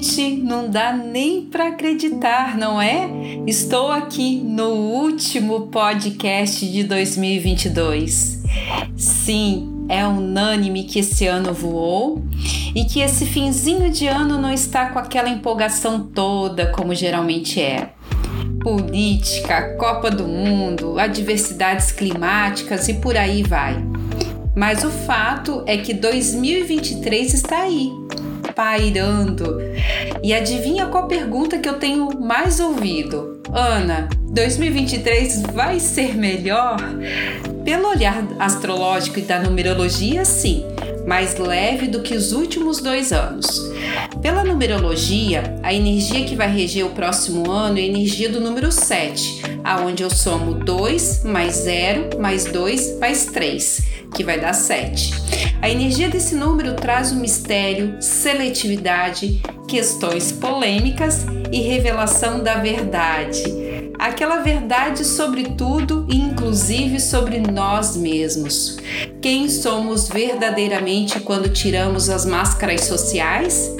Gente, não dá nem para acreditar, não é? Estou aqui no último podcast de 2022. Sim, é unânime que esse ano voou e que esse finzinho de ano não está com aquela empolgação toda como geralmente é. Política, Copa do Mundo, adversidades climáticas e por aí vai. Mas o fato é que 2023 está aí pairando. E adivinha qual pergunta que eu tenho mais ouvido? Ana, 2023 vai ser melhor? Pelo olhar astrológico e da numerologia, sim, mais leve do que os últimos dois anos. Pela numerologia, a energia que vai reger o próximo ano é a energia do número 7, aonde eu somo 2 mais 0 mais 2 mais 3, que vai dar 7. A energia desse número traz o mistério, seletividade, questões polêmicas e revelação da verdade. Aquela verdade sobre tudo e inclusive sobre nós mesmos. Quem somos verdadeiramente quando tiramos as máscaras sociais?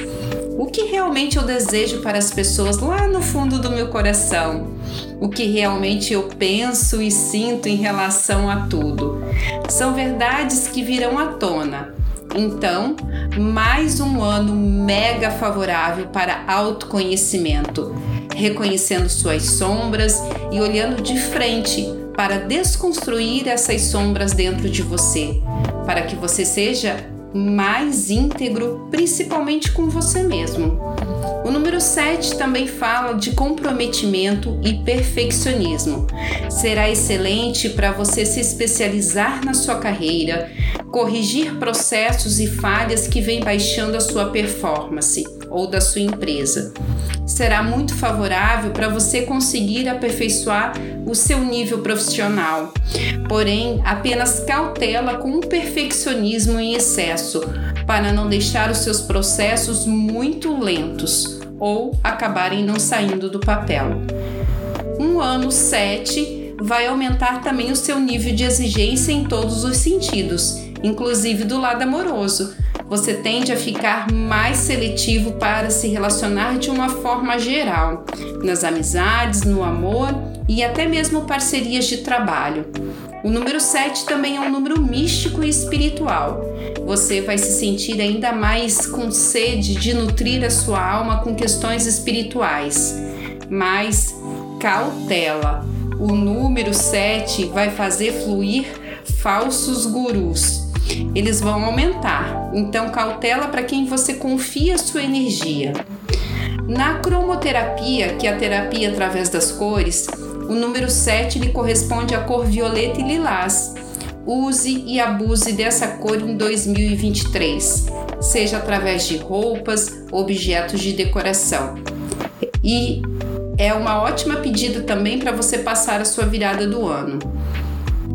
O que realmente eu desejo para as pessoas lá no fundo do meu coração? O que realmente eu penso e sinto em relação a tudo? São verdades que virão à tona. Então, mais um ano mega favorável para autoconhecimento, reconhecendo suas sombras e olhando de frente para desconstruir essas sombras dentro de você, para que você seja mais íntegro, principalmente com você mesmo. O número 7 também fala de comprometimento e perfeccionismo. Será excelente para você se especializar na sua carreira, corrigir processos e falhas que vêm baixando a sua performance ou da sua empresa. Será muito favorável para você conseguir aperfeiçoar o seu nível profissional. Porém, apenas cautela com o perfeccionismo em excesso, para não deixar os seus processos muito lentos ou acabarem não saindo do papel. Um ano 7 vai aumentar também o seu nível de exigência em todos os sentidos, inclusive do lado amoroso você tende a ficar mais seletivo para se relacionar de uma forma geral, nas amizades, no amor e até mesmo parcerias de trabalho. O número 7 também é um número místico e espiritual. Você vai se sentir ainda mais com sede de nutrir a sua alma com questões espirituais. Mas cautela! O número 7 vai fazer fluir falsos gurus eles vão aumentar. Então, cautela para quem você confia sua energia. Na cromoterapia, que é a terapia através das cores, o número 7 lhe corresponde à cor violeta e lilás. Use e abuse dessa cor em 2023, seja através de roupas, objetos de decoração. E é uma ótima pedida também para você passar a sua virada do ano.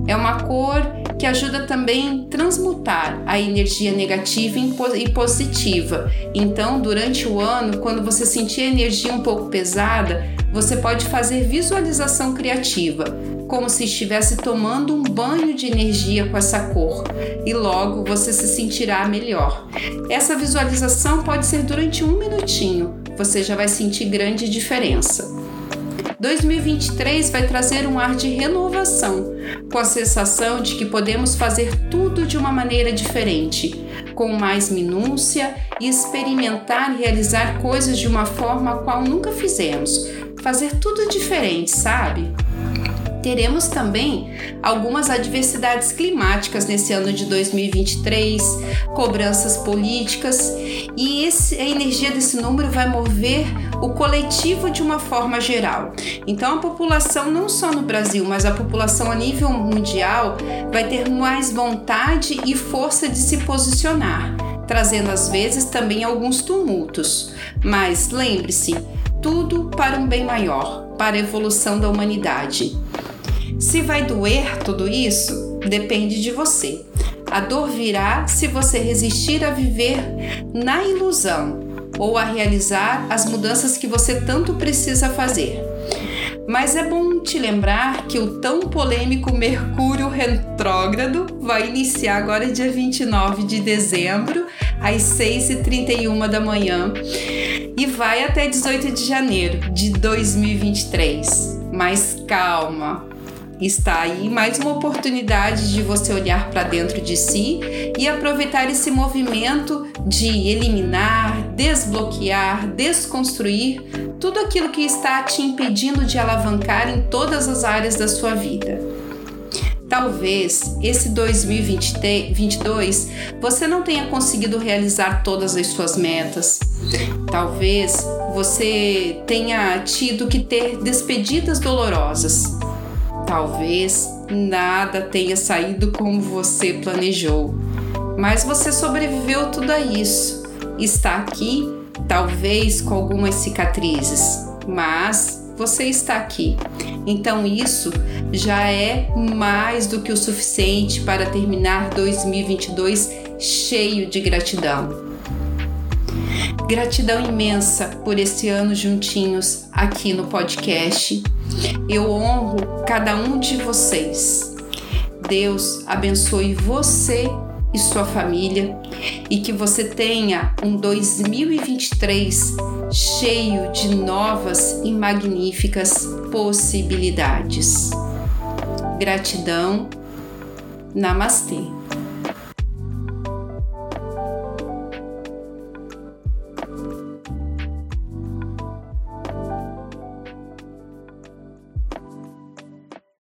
É uma cor que ajuda também a transmutar a energia negativa e positiva. Então, durante o ano, quando você sentir a energia um pouco pesada, você pode fazer visualização criativa, como se estivesse tomando um banho de energia com essa cor, e logo você se sentirá melhor. Essa visualização pode ser durante um minutinho, você já vai sentir grande diferença. 2023 vai trazer um ar de renovação, com a sensação de que podemos fazer tudo de uma maneira diferente, com mais minúcia e experimentar e realizar coisas de uma forma a qual nunca fizemos. Fazer tudo diferente, sabe? teremos também algumas adversidades climáticas nesse ano de 2023, cobranças políticas, e esse, a energia desse número vai mover o coletivo de uma forma geral. Então, a população, não só no Brasil, mas a população a nível mundial, vai ter mais vontade e força de se posicionar, trazendo às vezes também alguns tumultos. Mas lembre-se, tudo para um bem maior, para a evolução da humanidade. Se vai doer tudo isso, depende de você. A dor virá se você resistir a viver na ilusão ou a realizar as mudanças que você tanto precisa fazer. Mas é bom te lembrar que o tão polêmico Mercúrio retrógrado vai iniciar agora dia 29 de dezembro, às 6h31 da manhã, e vai até 18 de janeiro de 2023. Mas calma, está aí mais uma oportunidade de você olhar para dentro de si e aproveitar esse movimento de eliminar, desbloquear, desconstruir tudo aquilo que está te impedindo de alavancar em todas as áreas da sua vida. Talvez esse 2022 você não tenha conseguido realizar todas as suas metas. Talvez você tenha tido que ter despedidas dolorosas. Talvez nada tenha saído como você planejou, mas você sobreviveu tudo a isso. Está aqui, talvez com algumas cicatrizes, mas você está aqui. Então isso já é mais do que o suficiente para terminar 2022 cheio de gratidão. Gratidão imensa por esse ano juntinhos aqui no podcast. Eu honro cada um de vocês. Deus abençoe você e sua família e que você tenha um 2023 cheio de novas e magníficas possibilidades. Gratidão. Namastê.